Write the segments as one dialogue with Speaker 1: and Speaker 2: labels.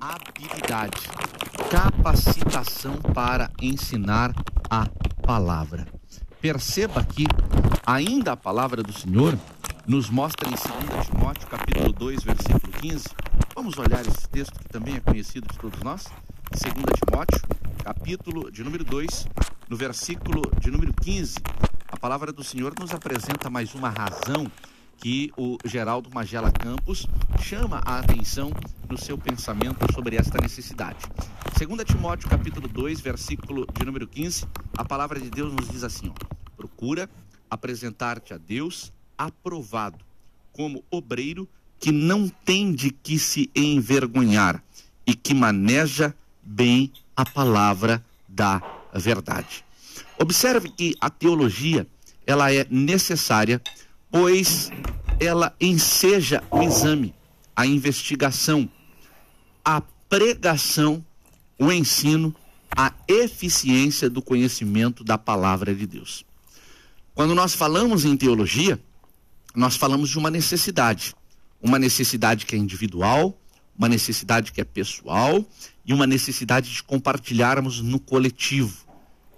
Speaker 1: habilidade, capacitação para ensinar a palavra. Perceba que ainda a palavra do Senhor nos mostra em 2 Timóteo, capítulo 2, versículo 15. Vamos olhar esse texto que também é conhecido de todos nós? 2 Timóteo, capítulo de número 2, no versículo de número 15. A palavra do Senhor nos apresenta mais uma razão que o Geraldo Magela Campos chama a atenção no seu pensamento sobre esta necessidade. 2 Timóteo capítulo 2, versículo de número 15, a palavra de Deus nos diz assim: ó, procura apresentar-te a Deus aprovado, como obreiro que não tem de que se envergonhar e que maneja bem a palavra da verdade. Observe que a teologia ela é necessária pois ela enseja o exame, a investigação, pregação, o ensino, a eficiência do conhecimento da palavra de Deus. Quando nós falamos em teologia, nós falamos de uma necessidade, uma necessidade que é individual, uma necessidade que é pessoal e uma necessidade de compartilharmos no coletivo.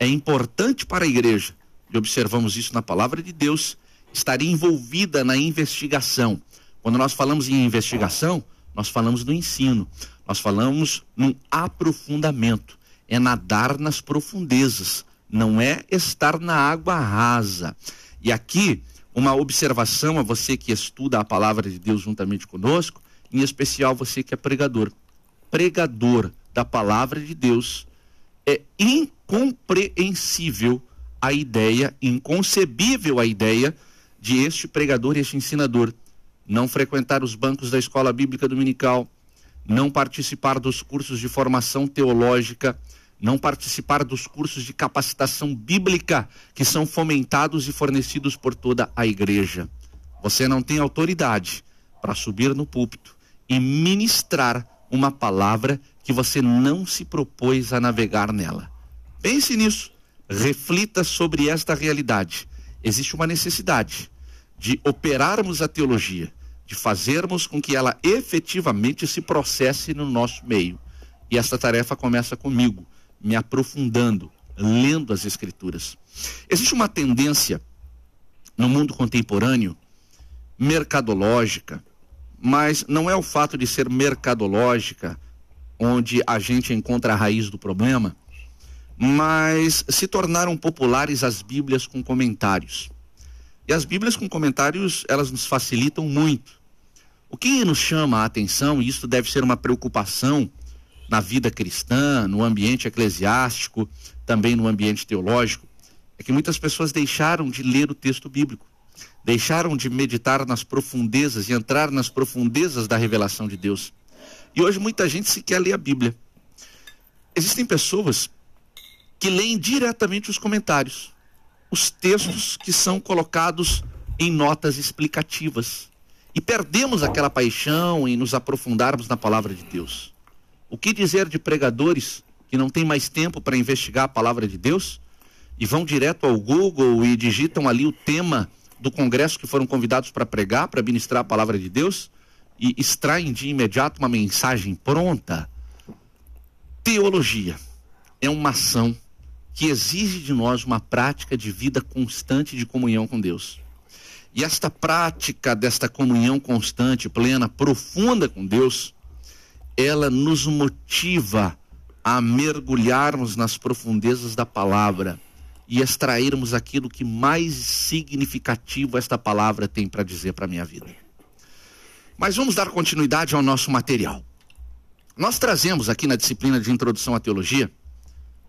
Speaker 1: É importante para a igreja, e observamos isso na palavra de Deus, estaria envolvida na investigação. Quando nós falamos em investigação, nós falamos do ensino, nós falamos num aprofundamento, é nadar nas profundezas, não é estar na água rasa. E aqui, uma observação a você que estuda a palavra de Deus juntamente conosco, em especial você que é pregador. Pregador da palavra de Deus é incompreensível a ideia, inconcebível a ideia de este pregador e este ensinador, não frequentar os bancos da escola bíblica dominical, não participar dos cursos de formação teológica, não participar dos cursos de capacitação bíblica que são fomentados e fornecidos por toda a igreja. Você não tem autoridade para subir no púlpito e ministrar uma palavra que você não se propôs a navegar nela. Pense nisso, reflita sobre esta realidade. Existe uma necessidade de operarmos a teologia, de fazermos com que ela efetivamente se processe no nosso meio. E essa tarefa começa comigo, me aprofundando, lendo as Escrituras. Existe uma tendência no mundo contemporâneo mercadológica, mas não é o fato de ser mercadológica onde a gente encontra a raiz do problema, mas se tornaram populares as Bíblias com comentários. E as Bíblias com comentários, elas nos facilitam muito. O que nos chama a atenção, e isso deve ser uma preocupação na vida cristã, no ambiente eclesiástico, também no ambiente teológico, é que muitas pessoas deixaram de ler o texto bíblico, deixaram de meditar nas profundezas e entrar nas profundezas da revelação de Deus. E hoje muita gente sequer lê a Bíblia. Existem pessoas que leem diretamente os comentários os textos que são colocados em notas explicativas. E perdemos aquela paixão em nos aprofundarmos na palavra de Deus. O que dizer de pregadores que não têm mais tempo para investigar a palavra de Deus e vão direto ao Google e digitam ali o tema do congresso que foram convidados para pregar, para ministrar a palavra de Deus e extraem de imediato uma mensagem pronta? Teologia é uma ação que exige de nós uma prática de vida constante de comunhão com Deus. E esta prática desta comunhão constante, plena, profunda com Deus, ela nos motiva a mergulharmos nas profundezas da palavra e extrairmos aquilo que mais significativo esta palavra tem para dizer para a minha vida. Mas vamos dar continuidade ao nosso material. Nós trazemos aqui na disciplina de introdução à teologia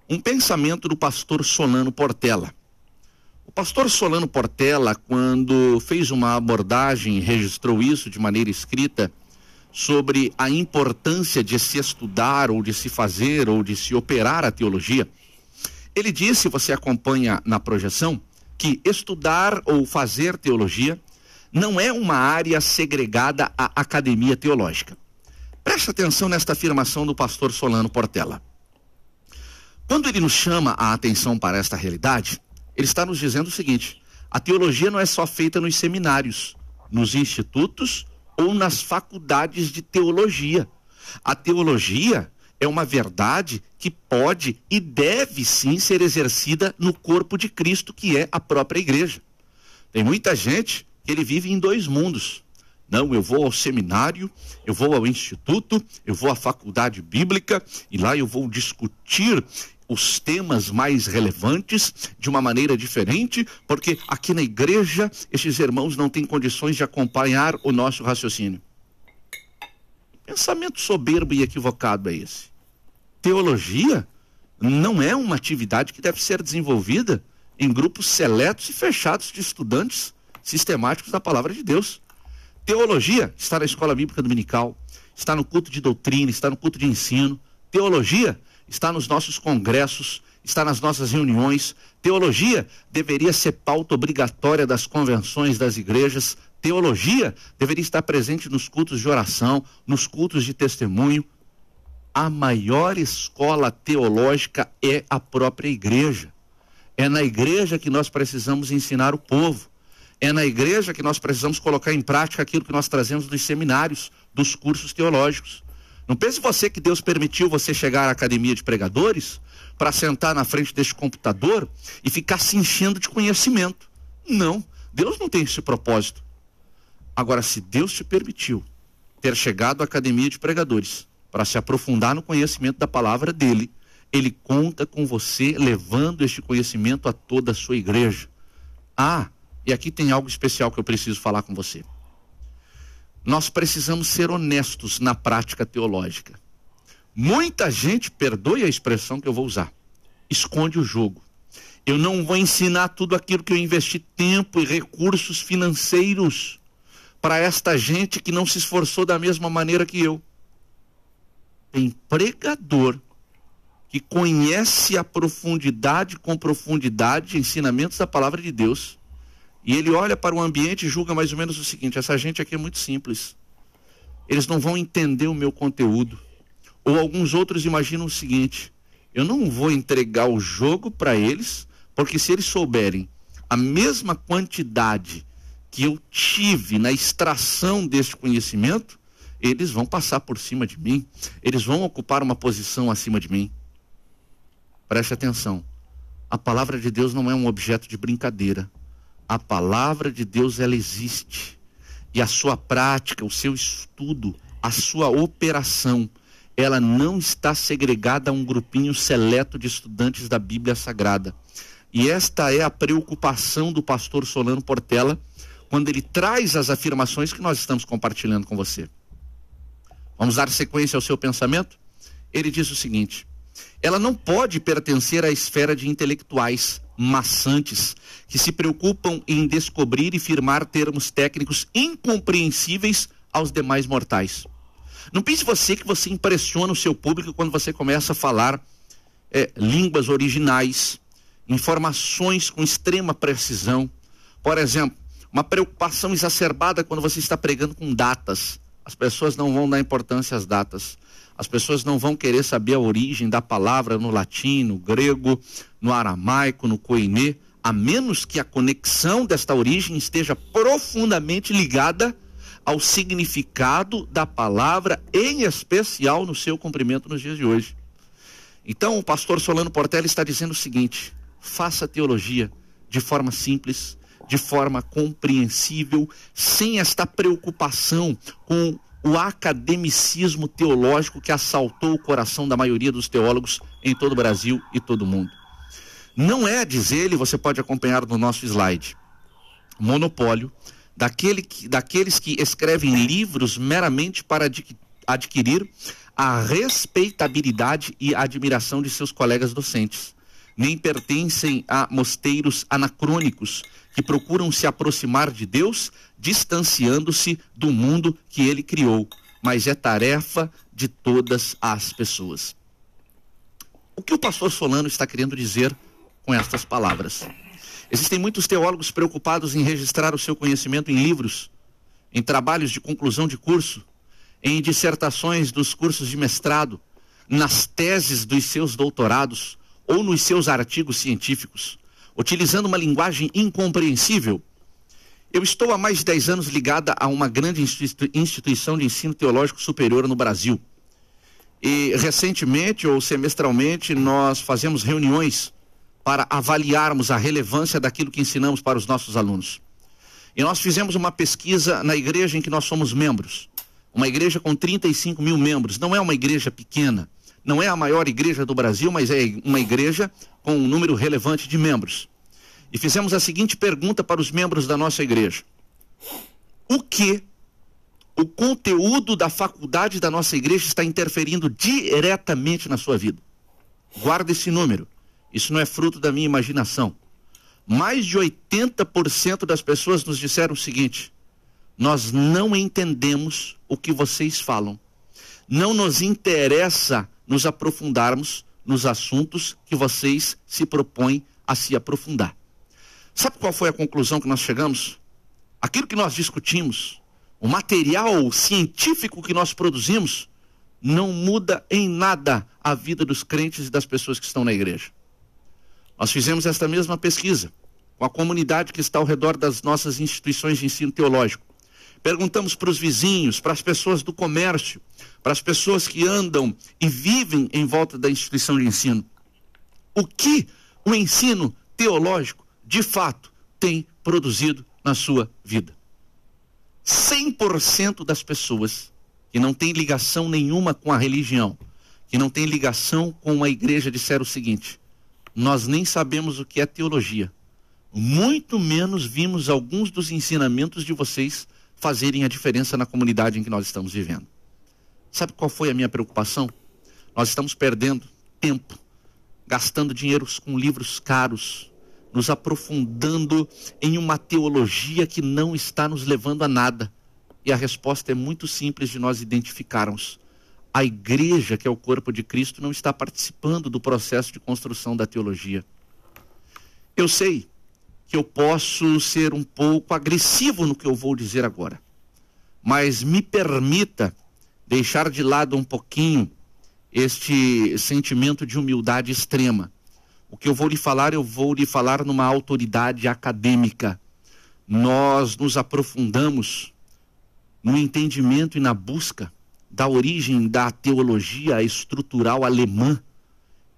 Speaker 1: um pensamento do pastor Solano Portela. O pastor Solano Portela, quando fez uma abordagem, registrou isso de maneira escrita, sobre a importância de se estudar ou de se fazer ou de se operar a teologia, ele disse, você acompanha na projeção, que estudar ou fazer teologia não é uma área segregada à academia teológica. Preste atenção nesta afirmação do pastor Solano Portela. Quando ele nos chama a atenção para esta realidade, ele está nos dizendo o seguinte: a teologia não é só feita nos seminários, nos institutos ou nas faculdades de teologia. A teologia é uma verdade que pode e deve sim ser exercida no corpo de Cristo, que é a própria igreja. Tem muita gente que ele vive em dois mundos. Não, eu vou ao seminário, eu vou ao instituto, eu vou à faculdade bíblica e lá eu vou discutir os temas mais relevantes de uma maneira diferente, porque aqui na igreja esses irmãos não têm condições de acompanhar o nosso raciocínio. Pensamento soberbo e equivocado é esse. Teologia não é uma atividade que deve ser desenvolvida em grupos seletos e fechados de estudantes sistemáticos da palavra de Deus. Teologia está na escola bíblica dominical, está no culto de doutrina, está no culto de ensino. Teologia está nos nossos congressos, está nas nossas reuniões. Teologia deveria ser pauta obrigatória das convenções das igrejas. Teologia deveria estar presente nos cultos de oração, nos cultos de testemunho. A maior escola teológica é a própria igreja. É na igreja que nós precisamos ensinar o povo. É na igreja que nós precisamos colocar em prática aquilo que nós trazemos dos seminários, dos cursos teológicos. Não pense você que Deus permitiu você chegar à academia de pregadores para sentar na frente deste computador e ficar se enchendo de conhecimento. Não, Deus não tem esse propósito. Agora, se Deus te permitiu ter chegado à academia de pregadores para se aprofundar no conhecimento da palavra dele, ele conta com você levando este conhecimento a toda a sua igreja. Ah, e aqui tem algo especial que eu preciso falar com você nós precisamos ser honestos na prática teológica. Muita gente, perdoe a expressão que eu vou usar, esconde o jogo. Eu não vou ensinar tudo aquilo que eu investi tempo e recursos financeiros para esta gente que não se esforçou da mesma maneira que eu. Tem pregador que conhece a profundidade, com profundidade, ensinamentos da palavra de Deus e ele olha para o ambiente e julga mais ou menos o seguinte: essa gente aqui é muito simples. Eles não vão entender o meu conteúdo. Ou alguns outros imaginam o seguinte: eu não vou entregar o jogo para eles, porque se eles souberem a mesma quantidade que eu tive na extração deste conhecimento, eles vão passar por cima de mim, eles vão ocupar uma posição acima de mim. Preste atenção. A palavra de Deus não é um objeto de brincadeira a palavra de Deus ela existe. E a sua prática, o seu estudo, a sua operação, ela não está segregada a um grupinho seleto de estudantes da Bíblia Sagrada. E esta é a preocupação do pastor Solano Portela quando ele traz as afirmações que nós estamos compartilhando com você. Vamos dar sequência ao seu pensamento? Ele diz o seguinte: ela não pode pertencer à esfera de intelectuais maçantes que se preocupam em descobrir e firmar termos técnicos incompreensíveis aos demais mortais. Não pense você que você impressiona o seu público quando você começa a falar é, línguas originais, informações com extrema precisão. Por exemplo, uma preocupação exacerbada quando você está pregando com datas. As pessoas não vão dar importância às datas. As pessoas não vão querer saber a origem da palavra no latim, no grego, no aramaico, no koiné, a menos que a conexão desta origem esteja profundamente ligada ao significado da palavra, em especial no seu cumprimento nos dias de hoje. Então, o pastor Solano Portela está dizendo o seguinte: faça teologia de forma simples, de forma compreensível, sem esta preocupação com o academicismo teológico que assaltou o coração da maioria dos teólogos em todo o Brasil e todo o mundo. Não é, diz ele, você pode acompanhar no nosso slide, monopólio daquele que, daqueles que escrevem livros meramente para adquirir a respeitabilidade e admiração de seus colegas docentes. Nem pertencem a mosteiros anacrônicos que procuram se aproximar de Deus, distanciando-se do mundo que ele criou, mas é tarefa de todas as pessoas. O que o pastor Solano está querendo dizer com estas palavras? Existem muitos teólogos preocupados em registrar o seu conhecimento em livros, em trabalhos de conclusão de curso, em dissertações dos cursos de mestrado, nas teses dos seus doutorados ou nos seus artigos científicos utilizando uma linguagem incompreensível. Eu estou há mais de 10 anos ligada a uma grande instituição de ensino teológico superior no Brasil. E recentemente ou semestralmente nós fazemos reuniões para avaliarmos a relevância daquilo que ensinamos para os nossos alunos. E nós fizemos uma pesquisa na igreja em que nós somos membros. Uma igreja com 35 mil membros. Não é uma igreja pequena. Não é a maior igreja do Brasil, mas é uma igreja com um número relevante de membros. E fizemos a seguinte pergunta para os membros da nossa igreja: O que o conteúdo da faculdade da nossa igreja está interferindo diretamente na sua vida. Guarda esse número. Isso não é fruto da minha imaginação. Mais de 80% das pessoas nos disseram o seguinte: nós não entendemos o que vocês falam. Não nos interessa nos aprofundarmos nos assuntos que vocês se propõem a se aprofundar. Sabe qual foi a conclusão que nós chegamos? Aquilo que nós discutimos, o material científico que nós produzimos não muda em nada a vida dos crentes e das pessoas que estão na igreja. Nós fizemos esta mesma pesquisa com a comunidade que está ao redor das nossas instituições de ensino teológico. Perguntamos para os vizinhos, para as pessoas do comércio, para as pessoas que andam e vivem em volta da instituição de ensino, o que o ensino teológico de fato tem produzido na sua vida. 100% das pessoas que não têm ligação nenhuma com a religião, que não têm ligação com a igreja, disseram o seguinte: nós nem sabemos o que é teologia, muito menos vimos alguns dos ensinamentos de vocês fazerem a diferença na comunidade em que nós estamos vivendo. Sabe qual foi a minha preocupação? Nós estamos perdendo tempo, gastando dinheiro com livros caros, nos aprofundando em uma teologia que não está nos levando a nada. E a resposta é muito simples de nós identificarmos. A igreja, que é o corpo de Cristo, não está participando do processo de construção da teologia. Eu sei que eu posso ser um pouco agressivo no que eu vou dizer agora, mas me permita deixar de lado um pouquinho este sentimento de humildade extrema o que eu vou lhe falar, eu vou lhe falar numa autoridade acadêmica. Nós nos aprofundamos no entendimento e na busca da origem da teologia estrutural alemã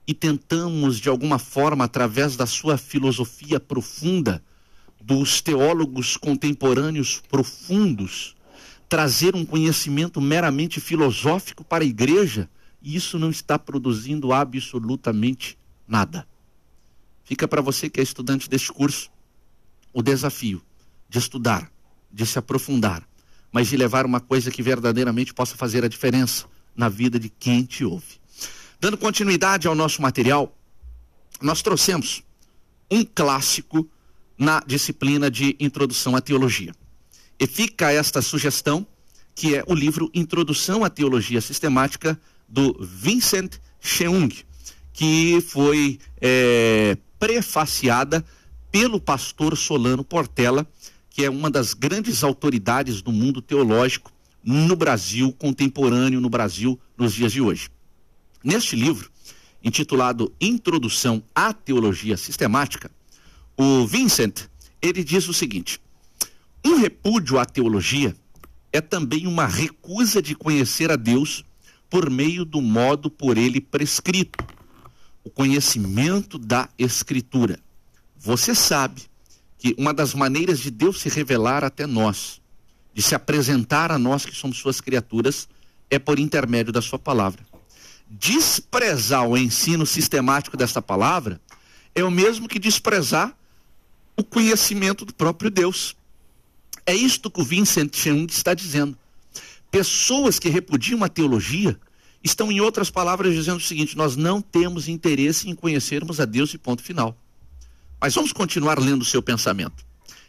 Speaker 1: e tentamos, de alguma forma, através da sua filosofia profunda, dos teólogos contemporâneos profundos, trazer um conhecimento meramente filosófico para a igreja, e isso não está produzindo absolutamente nada. Fica para você que é estudante deste curso o desafio de estudar, de se aprofundar, mas de levar uma coisa que verdadeiramente possa fazer a diferença na vida de quem te ouve. Dando continuidade ao nosso material, nós trouxemos um clássico na disciplina de Introdução à Teologia. E fica esta sugestão, que é o livro Introdução à Teologia Sistemática, do Vincent Cheung, que foi é, prefaciada pelo pastor Solano Portela, que é uma das grandes autoridades do mundo teológico no Brasil contemporâneo, no Brasil nos dias de hoje. Neste livro, intitulado Introdução à Teologia Sistemática, o Vincent, ele diz o seguinte: um repúdio à teologia é também uma recusa de conhecer a Deus por meio do modo por ele prescrito, o conhecimento da Escritura. Você sabe que uma das maneiras de Deus se revelar até nós, de se apresentar a nós que somos suas criaturas, é por intermédio da sua palavra. Desprezar o ensino sistemático dessa palavra é o mesmo que desprezar o conhecimento do próprio Deus. É isto que o Vincent Cheung está dizendo. Pessoas que repudiam a teologia estão, em outras palavras, dizendo o seguinte: nós não temos interesse em conhecermos a Deus e ponto final. Mas vamos continuar lendo o seu pensamento.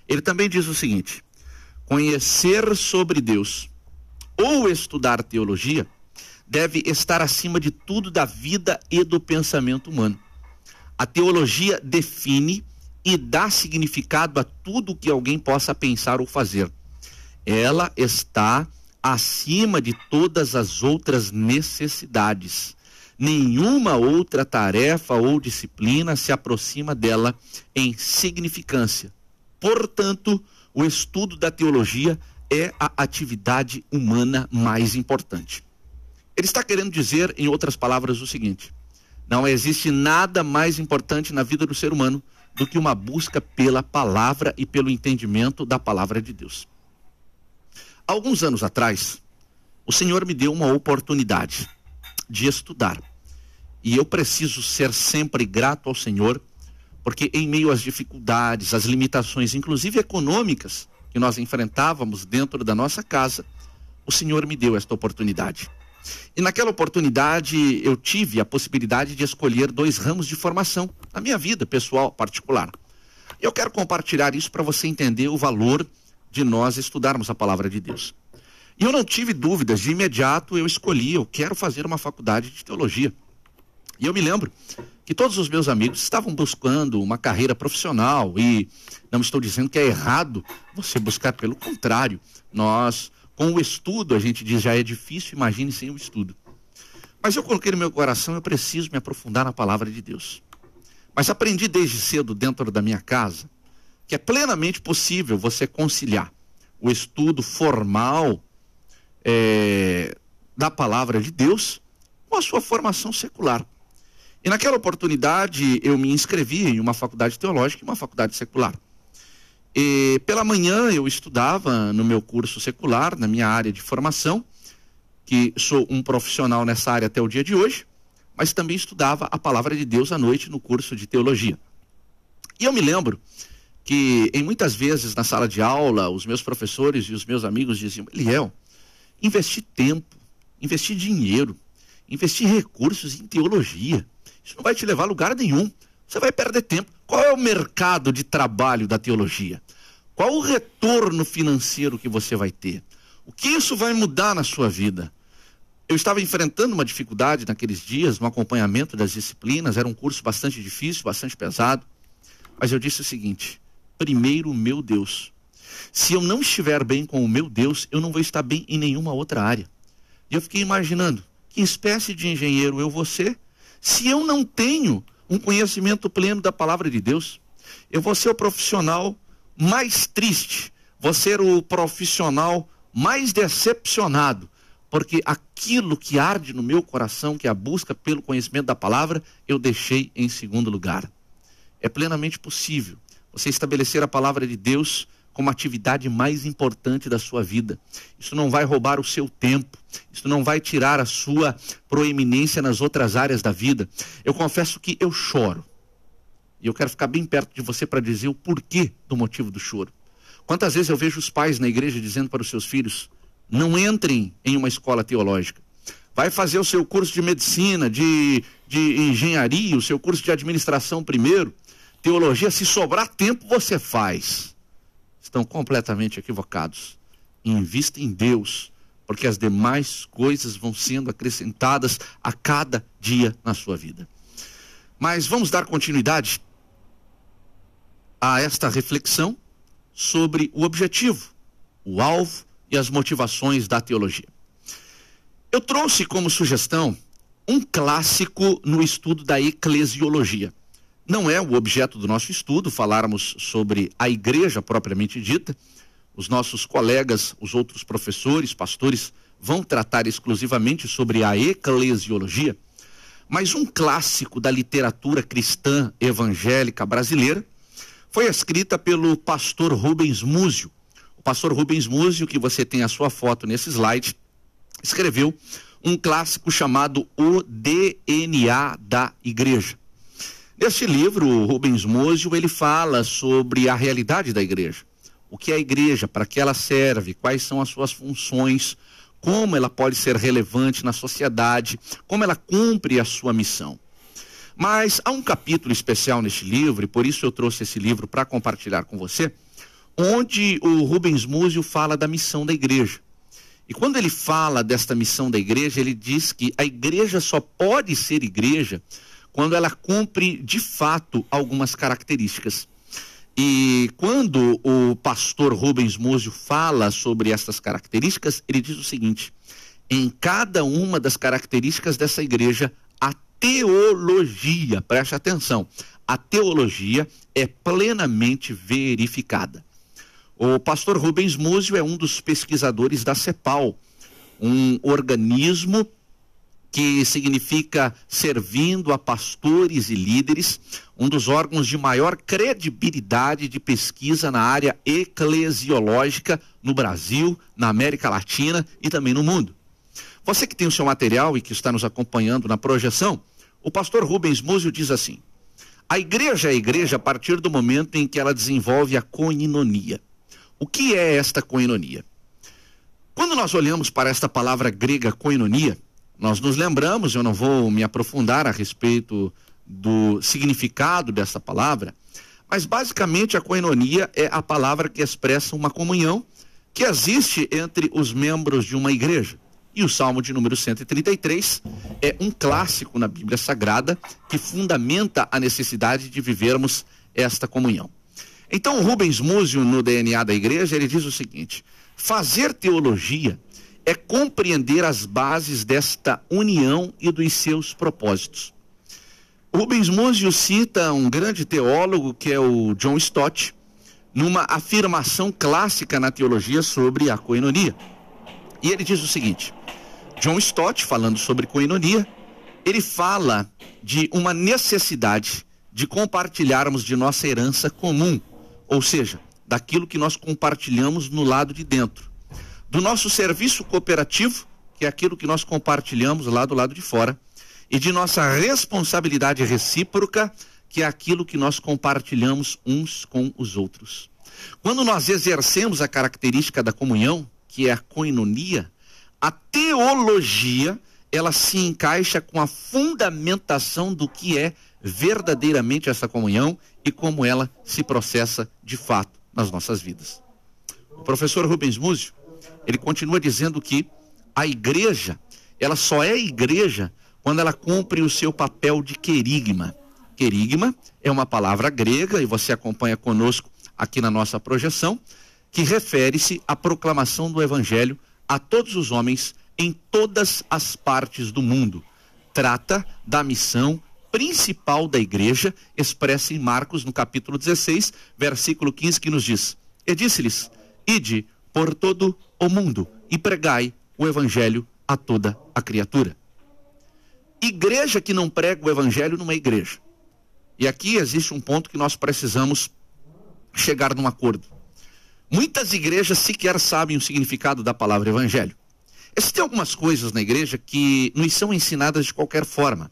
Speaker 1: Ele também diz o seguinte: conhecer sobre Deus ou estudar teologia deve estar acima de tudo da vida e do pensamento humano. A teologia define e dá significado a tudo que alguém possa pensar ou fazer. Ela está acima de todas as outras necessidades. Nenhuma outra tarefa ou disciplina se aproxima dela em significância. Portanto, o estudo da teologia é a atividade humana mais importante. Ele está querendo dizer, em outras palavras, o seguinte: não existe nada mais importante na vida do ser humano do que uma busca pela palavra e pelo entendimento da palavra de Deus. Alguns anos atrás, o Senhor me deu uma oportunidade de estudar. E eu preciso ser sempre grato ao Senhor, porque em meio às dificuldades, às limitações, inclusive econômicas, que nós enfrentávamos dentro da nossa casa, o Senhor me deu esta oportunidade. E naquela oportunidade eu tive a possibilidade de escolher dois ramos de formação na minha vida pessoal particular. Eu quero compartilhar isso para você entender o valor de nós estudarmos a palavra de Deus. E eu não tive dúvidas, de imediato eu escolhi, eu quero fazer uma faculdade de teologia. E eu me lembro que todos os meus amigos estavam buscando uma carreira profissional e não estou dizendo que é errado você buscar, pelo contrário, nós com o estudo, a gente diz, já é difícil, imagine sem o estudo. Mas eu coloquei no meu coração, eu preciso me aprofundar na palavra de Deus. Mas aprendi desde cedo, dentro da minha casa, que é plenamente possível você conciliar o estudo formal é, da palavra de Deus com a sua formação secular. E naquela oportunidade eu me inscrevi em uma faculdade teológica e uma faculdade secular. E pela manhã eu estudava no meu curso secular, na minha área de formação, que sou um profissional nessa área até o dia de hoje, mas também estudava a palavra de Deus à noite no curso de teologia. E eu me lembro que em muitas vezes na sala de aula, os meus professores e os meus amigos diziam: Eliel, investir tempo, investir dinheiro, investir recursos em teologia, isso não vai te levar a lugar nenhum. Você vai perder tempo. Qual é o mercado de trabalho da teologia? Qual o retorno financeiro que você vai ter? O que isso vai mudar na sua vida? Eu estava enfrentando uma dificuldade naqueles dias no acompanhamento das disciplinas, era um curso bastante difícil, bastante pesado. Mas eu disse o seguinte: primeiro meu Deus. Se eu não estiver bem com o meu Deus, eu não vou estar bem em nenhuma outra área. E eu fiquei imaginando, que espécie de engenheiro eu vou ser se eu não tenho um conhecimento pleno da palavra de Deus. Eu vou ser o profissional mais triste, vou ser o profissional mais decepcionado, porque aquilo que arde no meu coração, que é a busca pelo conhecimento da palavra, eu deixei em segundo lugar. É plenamente possível você estabelecer a palavra de Deus como atividade mais importante da sua vida. Isso não vai roubar o seu tempo, isso não vai tirar a sua proeminência nas outras áreas da vida. Eu confesso que eu choro. E eu quero ficar bem perto de você para dizer o porquê do motivo do choro. Quantas vezes eu vejo os pais na igreja dizendo para os seus filhos: não entrem em uma escola teológica. Vai fazer o seu curso de medicina, de, de engenharia, o seu curso de administração primeiro. Teologia, se sobrar tempo, você faz estão completamente equivocados. Invista em Deus, porque as demais coisas vão sendo acrescentadas a cada dia na sua vida. Mas vamos dar continuidade a esta reflexão sobre o objetivo, o alvo e as motivações da teologia. Eu trouxe como sugestão um clássico no estudo da eclesiologia não é o objeto do nosso estudo falarmos sobre a igreja propriamente dita. Os nossos colegas, os outros professores, pastores, vão tratar exclusivamente sobre a eclesiologia. Mas um clássico da literatura cristã evangélica brasileira foi escrita pelo pastor Rubens Múzio. O pastor Rubens Múzio, que você tem a sua foto nesse slide, escreveu um clássico chamado O DNA da Igreja. Neste livro, Rubens Mosio, ele fala sobre a realidade da igreja. O que é a igreja, para que ela serve, quais são as suas funções, como ela pode ser relevante na sociedade, como ela cumpre a sua missão. Mas há um capítulo especial neste livro, e por isso eu trouxe esse livro para compartilhar com você, onde o Rubens Múzio fala da missão da igreja. E quando ele fala desta missão da igreja, ele diz que a igreja só pode ser igreja quando ela cumpre de fato algumas características. E quando o pastor Rubens Múzio fala sobre essas características, ele diz o seguinte: em cada uma das características dessa igreja, a teologia, preste atenção, a teologia é plenamente verificada. O pastor Rubens Múzio é um dos pesquisadores da CEPAL, um organismo que significa servindo a pastores e líderes, um dos órgãos de maior credibilidade de pesquisa na área eclesiológica no Brasil, na América Latina e também no mundo. Você que tem o seu material e que está nos acompanhando na projeção, o pastor Rubens Múzio diz assim: a igreja é a igreja a partir do momento em que ela desenvolve a coinonia. O que é esta coinonia? Quando nós olhamos para esta palavra grega koinonia, nós nos lembramos, eu não vou me aprofundar a respeito do significado dessa palavra, mas basicamente a koinonia é a palavra que expressa uma comunhão que existe entre os membros de uma igreja. E o Salmo de número 133 é um clássico na Bíblia Sagrada que fundamenta a necessidade de vivermos esta comunhão. Então, Rubens Múzio, no DNA da igreja, ele diz o seguinte: fazer teologia é compreender as bases desta união e dos seus propósitos. Rubens Múzio cita um grande teólogo que é o John Stott, numa afirmação clássica na teologia sobre a coinonia. E ele diz o seguinte: John Stott, falando sobre coinonia, ele fala de uma necessidade de compartilharmos de nossa herança comum, ou seja, daquilo que nós compartilhamos no lado de dentro. Do nosso serviço cooperativo, que é aquilo que nós compartilhamos lá do lado de fora, e de nossa responsabilidade recíproca, que é aquilo que nós compartilhamos uns com os outros. Quando nós exercemos a característica da comunhão, que é a coinonia, a teologia ela se encaixa com a fundamentação do que é verdadeiramente essa comunhão e como ela se processa de fato nas nossas vidas. O professor Rubens Múzio, ele continua dizendo que a igreja, ela só é igreja quando ela cumpre o seu papel de querigma. Querigma é uma palavra grega e você acompanha conosco aqui na nossa projeção, que refere-se à proclamação do evangelho a todos os homens em todas as partes do mundo. Trata da missão principal da igreja, expressa em Marcos, no capítulo 16, versículo 15, que nos diz: E disse-lhes: Ide por todo o mundo e pregai o evangelho a toda a criatura. Igreja que não prega o evangelho não é igreja. E aqui existe um ponto que nós precisamos chegar num acordo. Muitas igrejas sequer sabem o significado da palavra evangelho. Existem algumas coisas na igreja que nos são ensinadas de qualquer forma,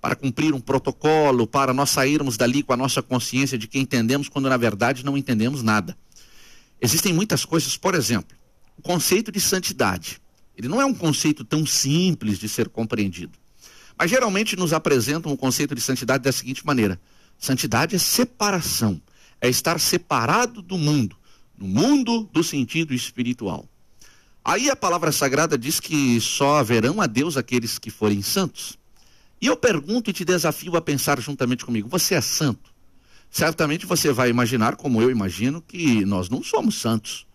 Speaker 1: para cumprir um protocolo, para nós sairmos dali com a nossa consciência de que entendemos quando na verdade não entendemos nada. Existem muitas coisas, por exemplo, o conceito de santidade. Ele não é um conceito tão simples de ser compreendido. Mas geralmente nos apresentam o conceito de santidade da seguinte maneira: santidade é separação, é estar separado do mundo no mundo do sentido espiritual. Aí a palavra sagrada diz que só haverão a Deus aqueles que forem santos. E eu pergunto e te desafio a pensar juntamente comigo: você é santo? Certamente você vai imaginar, como eu imagino, que nós não somos santos.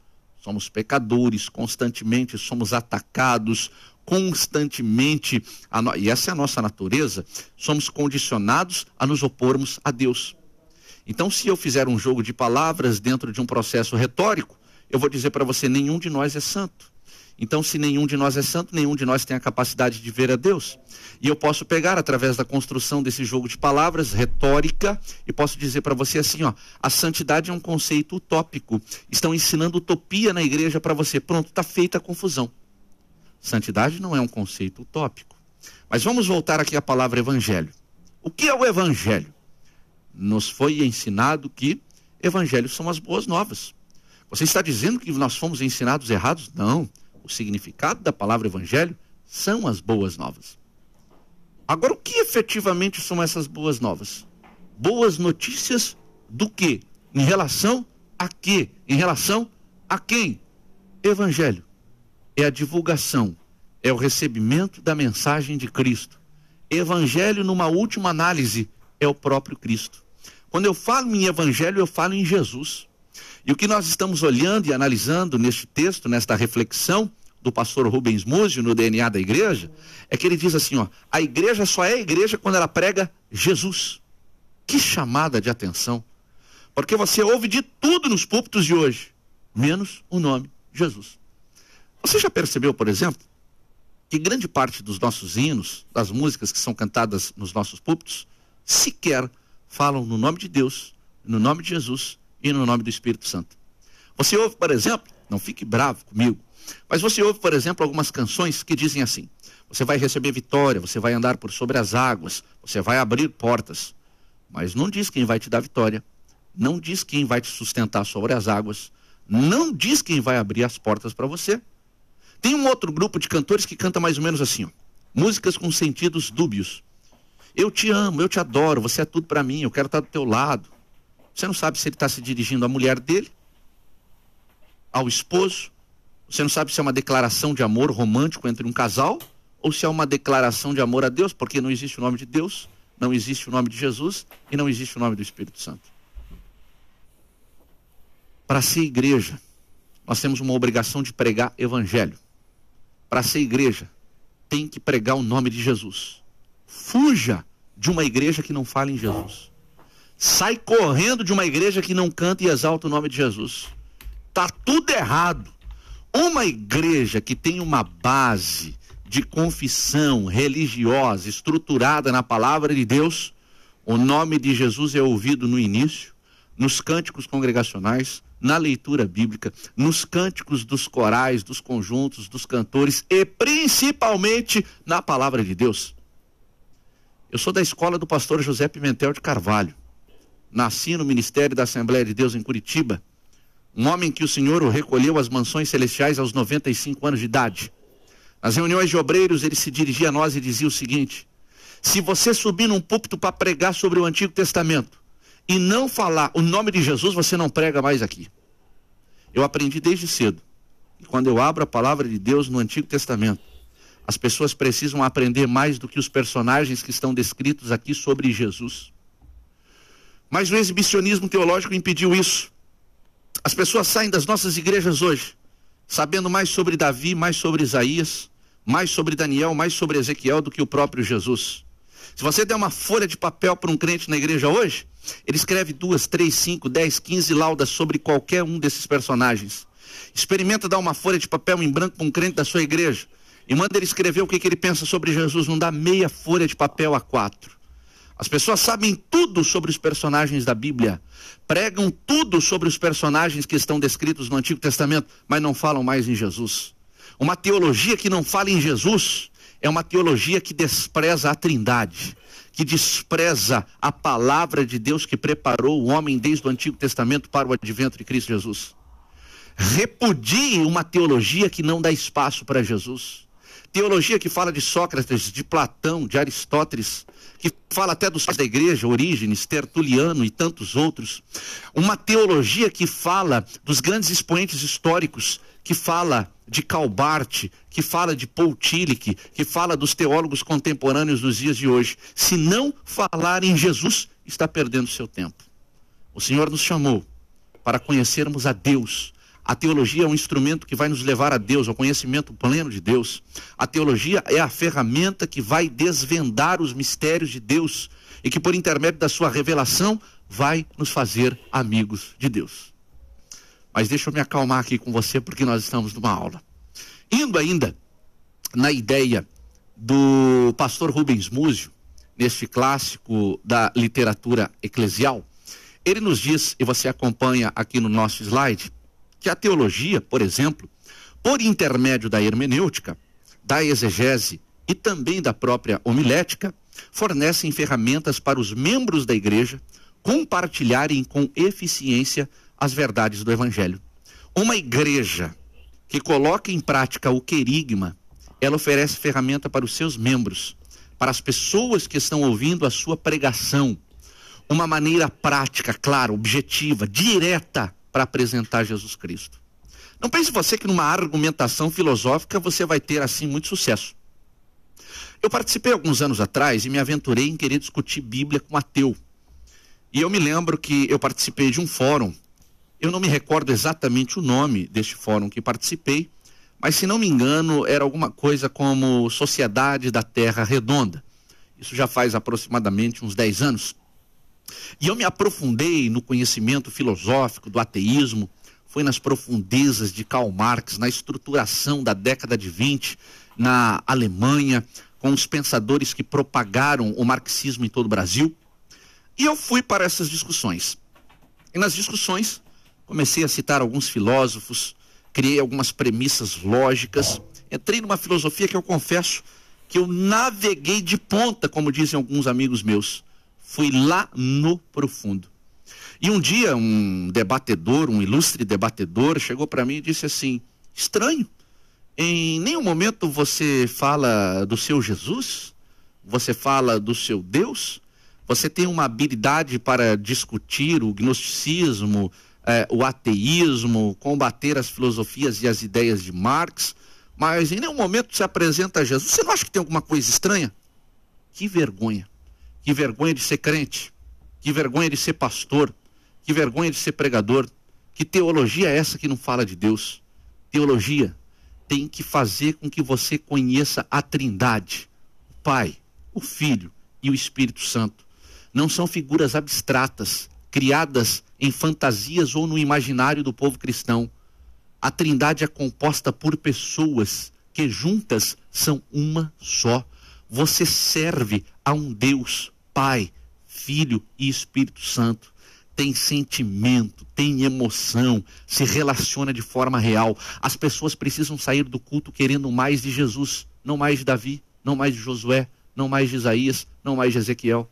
Speaker 1: Somos pecadores, constantemente somos atacados, constantemente, e essa é a nossa natureza, somos condicionados a nos opormos a Deus. Então, se eu fizer um jogo de palavras dentro de um processo retórico, eu vou dizer para você: nenhum de nós é santo. Então, se nenhum de nós é santo, nenhum de nós tem a capacidade de ver a Deus. E eu posso pegar, através da construção desse jogo de palavras, retórica, e posso dizer para você assim: ó, a santidade é um conceito utópico. Estão ensinando utopia na igreja para você. Pronto, está feita a confusão. Santidade não é um conceito utópico. Mas vamos voltar aqui à palavra evangelho. O que é o evangelho? nos foi ensinado que evangelhos são as boas novas. Você está dizendo que nós fomos ensinados errados? Não. O significado da palavra evangelho são as boas novas. Agora, o que efetivamente são essas boas novas? Boas notícias do que? Em relação a quê? Em relação a quem? Evangelho. É a divulgação, é o recebimento da mensagem de Cristo. Evangelho, numa última análise, é o próprio Cristo. Quando eu falo em evangelho, eu falo em Jesus. E o que nós estamos olhando e analisando neste texto, nesta reflexão do pastor Rubens Múzio no DNA da igreja, é que ele diz assim, ó, a igreja só é igreja quando ela prega Jesus. Que chamada de atenção. Porque você ouve de tudo nos púlpitos de hoje, menos o nome Jesus. Você já percebeu, por exemplo, que grande parte dos nossos hinos, das músicas que são cantadas nos nossos púlpitos, sequer falam no nome de Deus, no nome de Jesus e no nome do Espírito Santo. Você ouve, por exemplo, não fique bravo comigo, mas você ouve, por exemplo, algumas canções que dizem assim: você vai receber vitória, você vai andar por sobre as águas, você vai abrir portas. Mas não diz quem vai te dar vitória, não diz quem vai te sustentar sobre as águas, não diz quem vai abrir as portas para você. Tem um outro grupo de cantores que canta mais ou menos assim, ó, músicas com sentidos dúbios. Eu te amo, eu te adoro, você é tudo para mim, eu quero estar do teu lado. Você não sabe se ele está se dirigindo à mulher dele, ao esposo. Você não sabe se é uma declaração de amor romântico entre um casal ou se é uma declaração de amor a Deus, porque não existe o nome de Deus, não existe o nome de Jesus e não existe o nome do Espírito Santo. Para ser igreja, nós temos uma obrigação de pregar evangelho. Para ser igreja, tem que pregar o nome de Jesus. Fuja de uma igreja que não fala em Jesus. Sai correndo de uma igreja que não canta e exalta o nome de Jesus. Tá tudo errado. Uma igreja que tem uma base de confissão religiosa estruturada na palavra de Deus, o nome de Jesus é ouvido no início, nos cânticos congregacionais, na leitura bíblica, nos cânticos dos corais, dos conjuntos, dos cantores e principalmente na palavra de Deus. Eu sou da escola do pastor José Pimentel de Carvalho. Nasci no ministério da Assembleia de Deus em Curitiba. Um homem que o Senhor o recolheu às mansões celestiais aos 95 anos de idade. Nas reuniões de obreiros, ele se dirigia a nós e dizia o seguinte: Se você subir num púlpito para pregar sobre o Antigo Testamento e não falar o nome de Jesus, você não prega mais aqui. Eu aprendi desde cedo. E quando eu abro a palavra de Deus no Antigo Testamento, as pessoas precisam aprender mais do que os personagens que estão descritos aqui sobre Jesus. Mas o exibicionismo teológico impediu isso. As pessoas saem das nossas igrejas hoje sabendo mais sobre Davi, mais sobre Isaías, mais sobre Daniel, mais sobre Ezequiel do que o próprio Jesus. Se você der uma folha de papel para um crente na igreja hoje, ele escreve duas, três, cinco, dez, quinze laudas sobre qualquer um desses personagens. Experimenta dar uma folha de papel em branco para um crente da sua igreja e manda ele escrever o que, que ele pensa sobre Jesus. Não dá meia folha de papel a quatro. As pessoas sabem tudo sobre os personagens da Bíblia, pregam tudo sobre os personagens que estão descritos no Antigo Testamento, mas não falam mais em Jesus. Uma teologia que não fala em Jesus é uma teologia que despreza a Trindade, que despreza a palavra de Deus que preparou o homem desde o Antigo Testamento para o advento de Cristo Jesus. Repudie uma teologia que não dá espaço para Jesus. Teologia que fala de Sócrates, de Platão, de Aristóteles, que fala até dos pais da igreja, Orígenes, Tertuliano e tantos outros. Uma teologia que fala dos grandes expoentes históricos, que fala de Calbart, que fala de Paul Tillich, que fala dos teólogos contemporâneos dos dias de hoje. Se não falar em Jesus, está perdendo seu tempo. O Senhor nos chamou para conhecermos a Deus a teologia é um instrumento que vai nos levar a Deus, ao conhecimento pleno de Deus. A teologia é a ferramenta que vai desvendar os mistérios de Deus e que, por intermédio da sua revelação, vai nos fazer amigos de Deus. Mas deixa eu me acalmar aqui com você, porque nós estamos numa aula. Indo ainda na ideia do pastor Rubens Múzio, neste clássico da literatura eclesial, ele nos diz, e você acompanha aqui no nosso slide, que a teologia, por exemplo, por intermédio da hermenêutica, da exegese e também da própria homilética, fornecem ferramentas para os membros da igreja compartilharem com eficiência as verdades do evangelho. Uma igreja que coloca em prática o querigma, ela oferece ferramenta para os seus membros, para as pessoas que estão ouvindo a sua pregação, uma maneira prática, clara, objetiva, direta para apresentar Jesus Cristo. Não pense você que numa argumentação filosófica você vai ter assim muito sucesso. Eu participei alguns anos atrás e me aventurei em querer discutir Bíblia com ateu. E eu me lembro que eu participei de um fórum. Eu não me recordo exatamente o nome deste fórum que participei, mas se não me engano, era alguma coisa como Sociedade da Terra Redonda. Isso já faz aproximadamente uns 10 anos. E eu me aprofundei no conhecimento filosófico do ateísmo, foi nas profundezas de Karl Marx, na estruturação da década de 20 na Alemanha, com os pensadores que propagaram o marxismo em todo o Brasil. E eu fui para essas discussões. E nas discussões comecei a citar alguns filósofos, criei algumas premissas lógicas, entrei numa filosofia que eu confesso que eu naveguei de ponta, como dizem alguns amigos meus. Fui lá no profundo. E um dia um debatedor, um ilustre debatedor, chegou para mim e disse assim: estranho, em nenhum momento você fala do seu Jesus, você fala do seu Deus, você tem uma habilidade para discutir o gnosticismo, eh, o ateísmo, combater as filosofias e as ideias de Marx, mas em nenhum momento se apresenta Jesus. Você não acha que tem alguma coisa estranha? Que vergonha. Que vergonha de ser crente. Que vergonha de ser pastor. Que vergonha de ser pregador. Que teologia é essa que não fala de Deus? Teologia tem que fazer com que você conheça a Trindade, o Pai, o Filho e o Espírito Santo. Não são figuras abstratas, criadas em fantasias ou no imaginário do povo cristão. A Trindade é composta por pessoas que juntas são uma só. Você serve a um Deus, Pai, Filho e Espírito Santo tem sentimento, tem emoção, se relaciona de forma real. As pessoas precisam sair do culto querendo mais de Jesus, não mais de Davi, não mais de Josué, não mais de Isaías, não mais de Ezequiel.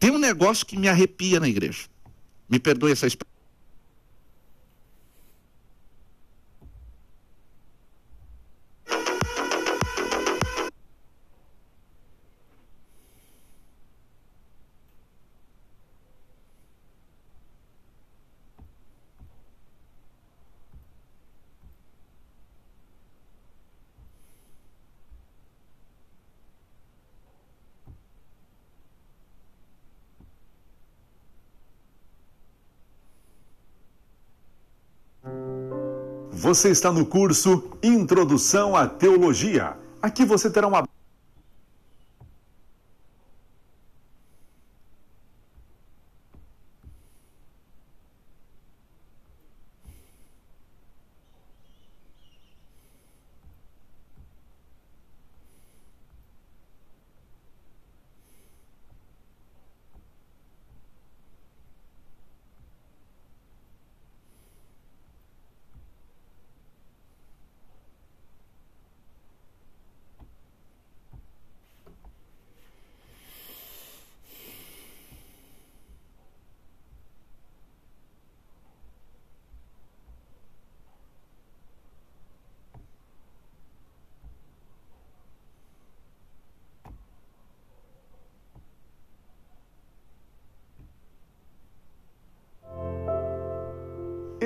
Speaker 1: Tem um negócio que me arrepia na igreja. Me perdoe essa expressão.
Speaker 2: Você está no curso Introdução à Teologia. Aqui você terá uma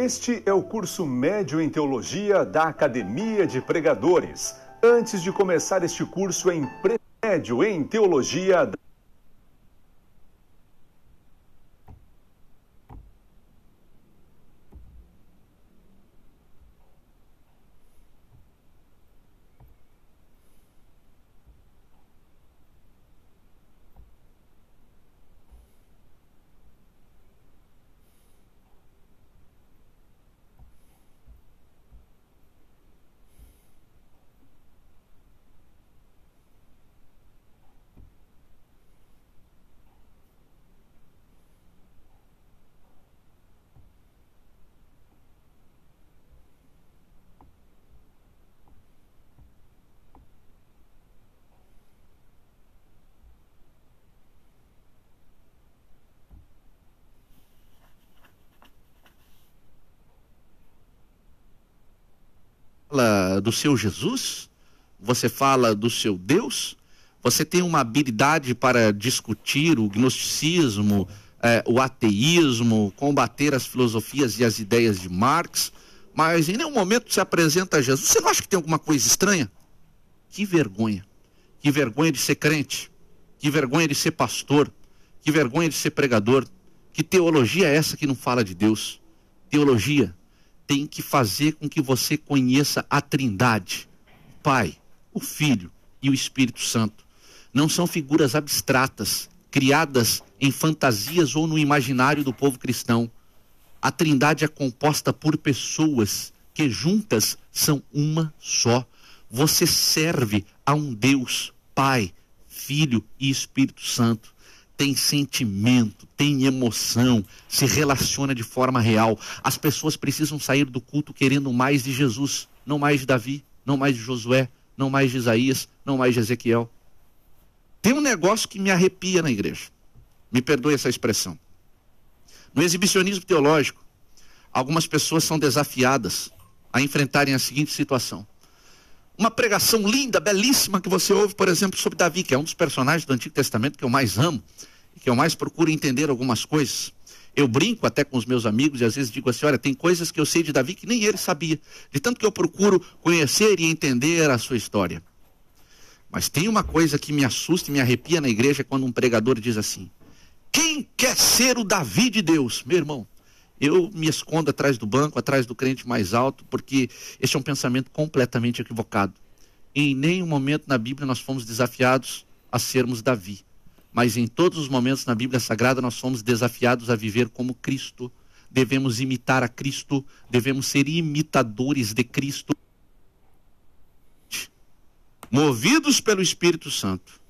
Speaker 2: Este é o curso médio em teologia da Academia de Pregadores. Antes de começar este curso em pré-médio em teologia da
Speaker 1: fala do seu Jesus? Você fala do seu Deus? Você tem uma habilidade para discutir o gnosticismo, eh, o ateísmo, combater as filosofias e as ideias de Marx, mas em nenhum momento se apresenta a Jesus. Você não acha que tem alguma coisa estranha? Que vergonha. Que vergonha de ser crente. Que vergonha de ser pastor. Que vergonha de ser pregador. Que teologia é essa que não fala de Deus? Teologia tem que fazer com que você conheça a Trindade, o Pai, o Filho e o Espírito Santo. Não são figuras abstratas, criadas em fantasias ou no imaginário do povo cristão. A Trindade é composta por pessoas que juntas são uma só. você serve a um Deus, Pai, Filho e Espírito Santo. Tem sentimento, tem emoção, se relaciona de forma real. As pessoas precisam sair do culto querendo mais de Jesus, não mais de Davi, não mais de Josué, não mais de Isaías, não mais de Ezequiel. Tem um negócio que me arrepia na igreja. Me perdoe essa expressão. No exibicionismo teológico, algumas pessoas são desafiadas a enfrentarem a seguinte situação. Uma pregação linda, belíssima que você ouve, por exemplo, sobre Davi, que é um dos personagens do Antigo Testamento que eu mais amo, e que eu mais procuro entender algumas coisas. Eu brinco até com os meus amigos e às vezes digo assim: olha, tem coisas que eu sei de Davi que nem ele sabia, de tanto que eu procuro conhecer e entender a sua história. Mas tem uma coisa que me assusta e me arrepia na igreja quando um pregador diz assim: quem quer ser o Davi de Deus? Meu irmão, eu me escondo atrás do banco, atrás do crente mais alto, porque esse é um pensamento completamente equivocado. Em nenhum momento na Bíblia nós fomos desafiados a sermos Davi. Mas em todos os momentos na Bíblia Sagrada nós fomos desafiados a viver como Cristo. Devemos imitar a Cristo, devemos ser imitadores de Cristo. Movidos pelo Espírito Santo.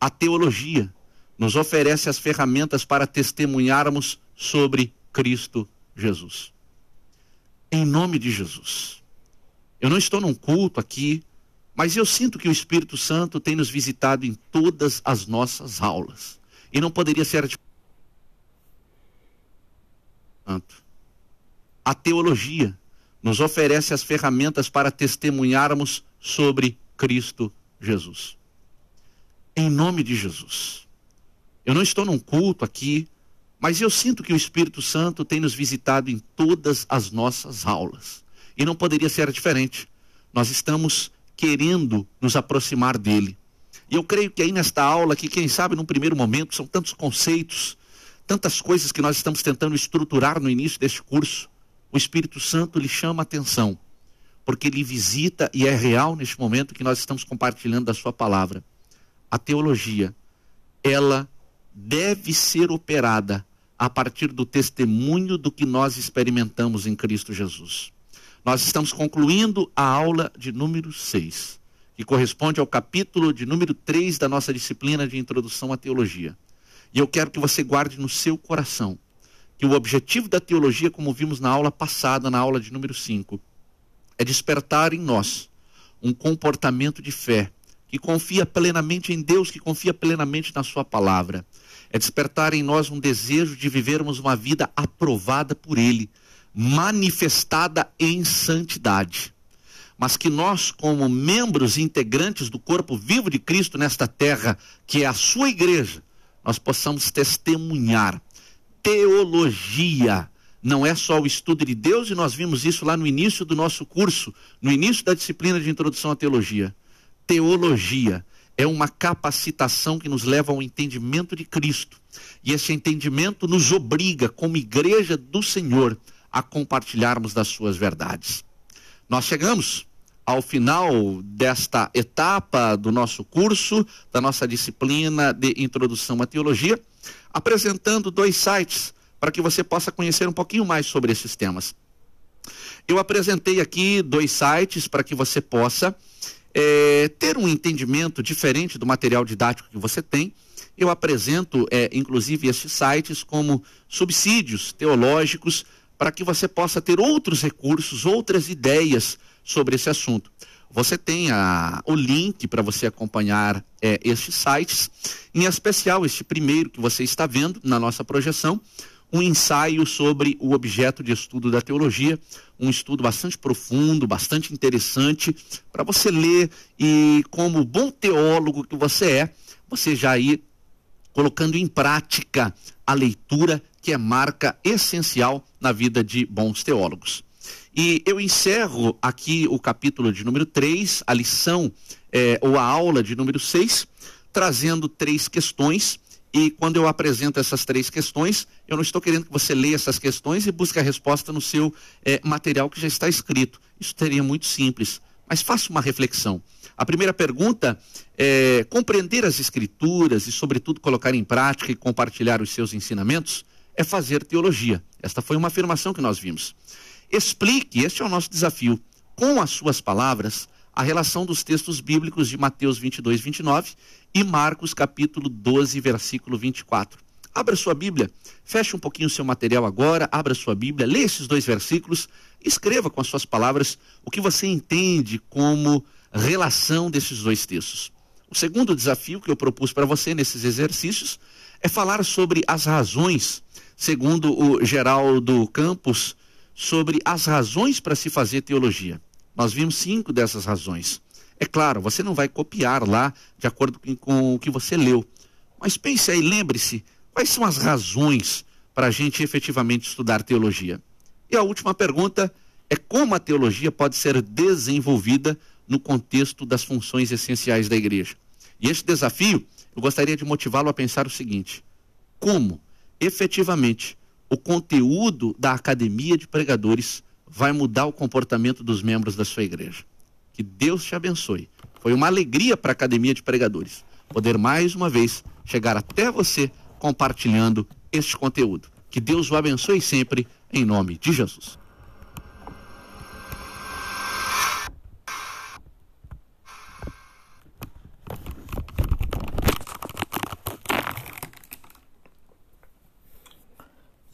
Speaker 1: A teologia nos oferece as ferramentas para testemunharmos sobre Cristo Jesus. Em nome de Jesus. Eu não estou num culto aqui, mas eu sinto que o Espírito Santo tem nos visitado em todas as nossas aulas. E não poderia ser Santo. A teologia nos oferece as ferramentas para testemunharmos sobre Cristo Jesus. Em nome de Jesus. Eu não estou num culto aqui, mas eu sinto que o Espírito Santo tem nos visitado em todas as nossas aulas. E não poderia ser diferente. Nós estamos querendo nos aproximar dele. E eu creio que aí nesta aula, que quem sabe num primeiro momento, são tantos conceitos, tantas coisas que nós estamos tentando estruturar no início deste curso, o Espírito Santo lhe chama a atenção, porque ele visita e é real neste momento que nós estamos compartilhando da sua palavra. A teologia, ela deve ser operada a partir do testemunho do que nós experimentamos em Cristo Jesus. Nós estamos concluindo a aula de número 6, que corresponde ao capítulo de número 3 da nossa disciplina de Introdução à Teologia. E eu quero que você guarde no seu coração que o objetivo da teologia, como vimos na aula passada, na aula de número 5, é despertar em nós um comportamento de fé que confia plenamente em Deus, que confia plenamente na Sua palavra é despertar em nós um desejo de vivermos uma vida aprovada por Ele, manifestada em santidade. Mas que nós, como membros integrantes do corpo vivo de Cristo nesta terra, que é a sua igreja, nós possamos testemunhar. Teologia não é só o estudo de Deus, e nós vimos isso lá no início do nosso curso, no início da disciplina de introdução à teologia. Teologia é uma capacitação que nos leva ao entendimento de Cristo. E esse entendimento nos obriga, como igreja do Senhor, a compartilharmos das suas verdades. Nós chegamos ao final desta etapa do nosso curso, da nossa disciplina de introdução à teologia, apresentando dois sites para que você possa conhecer um pouquinho mais sobre esses temas. Eu apresentei aqui dois sites para que você possa é, ter um entendimento diferente do material didático que você tem, eu apresento, é, inclusive, esses sites como subsídios teológicos para que você possa ter outros recursos, outras ideias sobre esse assunto. Você tem a, o link para você acompanhar é, estes sites, em especial este primeiro que você está vendo na nossa projeção, um ensaio sobre o objeto de estudo da teologia, um estudo bastante profundo, bastante interessante, para você ler e, como bom teólogo que você é, você já ir colocando em prática a leitura, que é marca essencial na vida de bons teólogos. E eu encerro aqui o capítulo de número 3, a lição, é, ou a aula de número 6, trazendo três questões e quando eu apresento essas três questões, eu não estou querendo que você leia essas questões e busque a resposta no seu é, material que já está escrito. Isso seria muito simples. Mas faça uma reflexão. A primeira pergunta é compreender as escrituras e, sobretudo, colocar em prática e compartilhar os seus ensinamentos é fazer teologia. Esta foi uma afirmação que nós vimos. Explique, este é o nosso desafio, com as suas palavras, a relação dos textos bíblicos de Mateus 22, 29 e Marcos capítulo 12, versículo 24. Abra sua Bíblia, feche um pouquinho o seu material agora, abra sua Bíblia, leia esses dois versículos, escreva com as suas palavras o que você entende como relação desses dois textos. O segundo desafio que eu propus para você nesses exercícios é falar sobre as razões, segundo o Geraldo Campos, sobre as razões para se fazer teologia. Nós vimos cinco dessas razões. É claro, você não vai copiar lá de acordo com o que você leu. Mas pense aí, lembre-se, quais são as razões para a gente efetivamente estudar teologia? E a última pergunta é como a teologia pode ser desenvolvida no contexto das funções essenciais da igreja. E este desafio, eu gostaria de motivá-lo a pensar o seguinte: como efetivamente o conteúdo da academia de pregadores vai mudar o comportamento dos membros da sua igreja. Que Deus te abençoe. Foi uma alegria para a Academia de Pregadores poder mais uma vez chegar até você compartilhando este conteúdo. Que Deus o abençoe sempre, em nome de Jesus.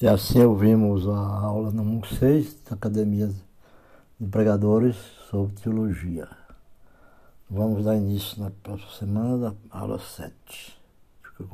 Speaker 3: E assim ouvimos a aula número 6 da Academia de Pregadores sobre Teologia. Vamos dar início na próxima semana, aula 7.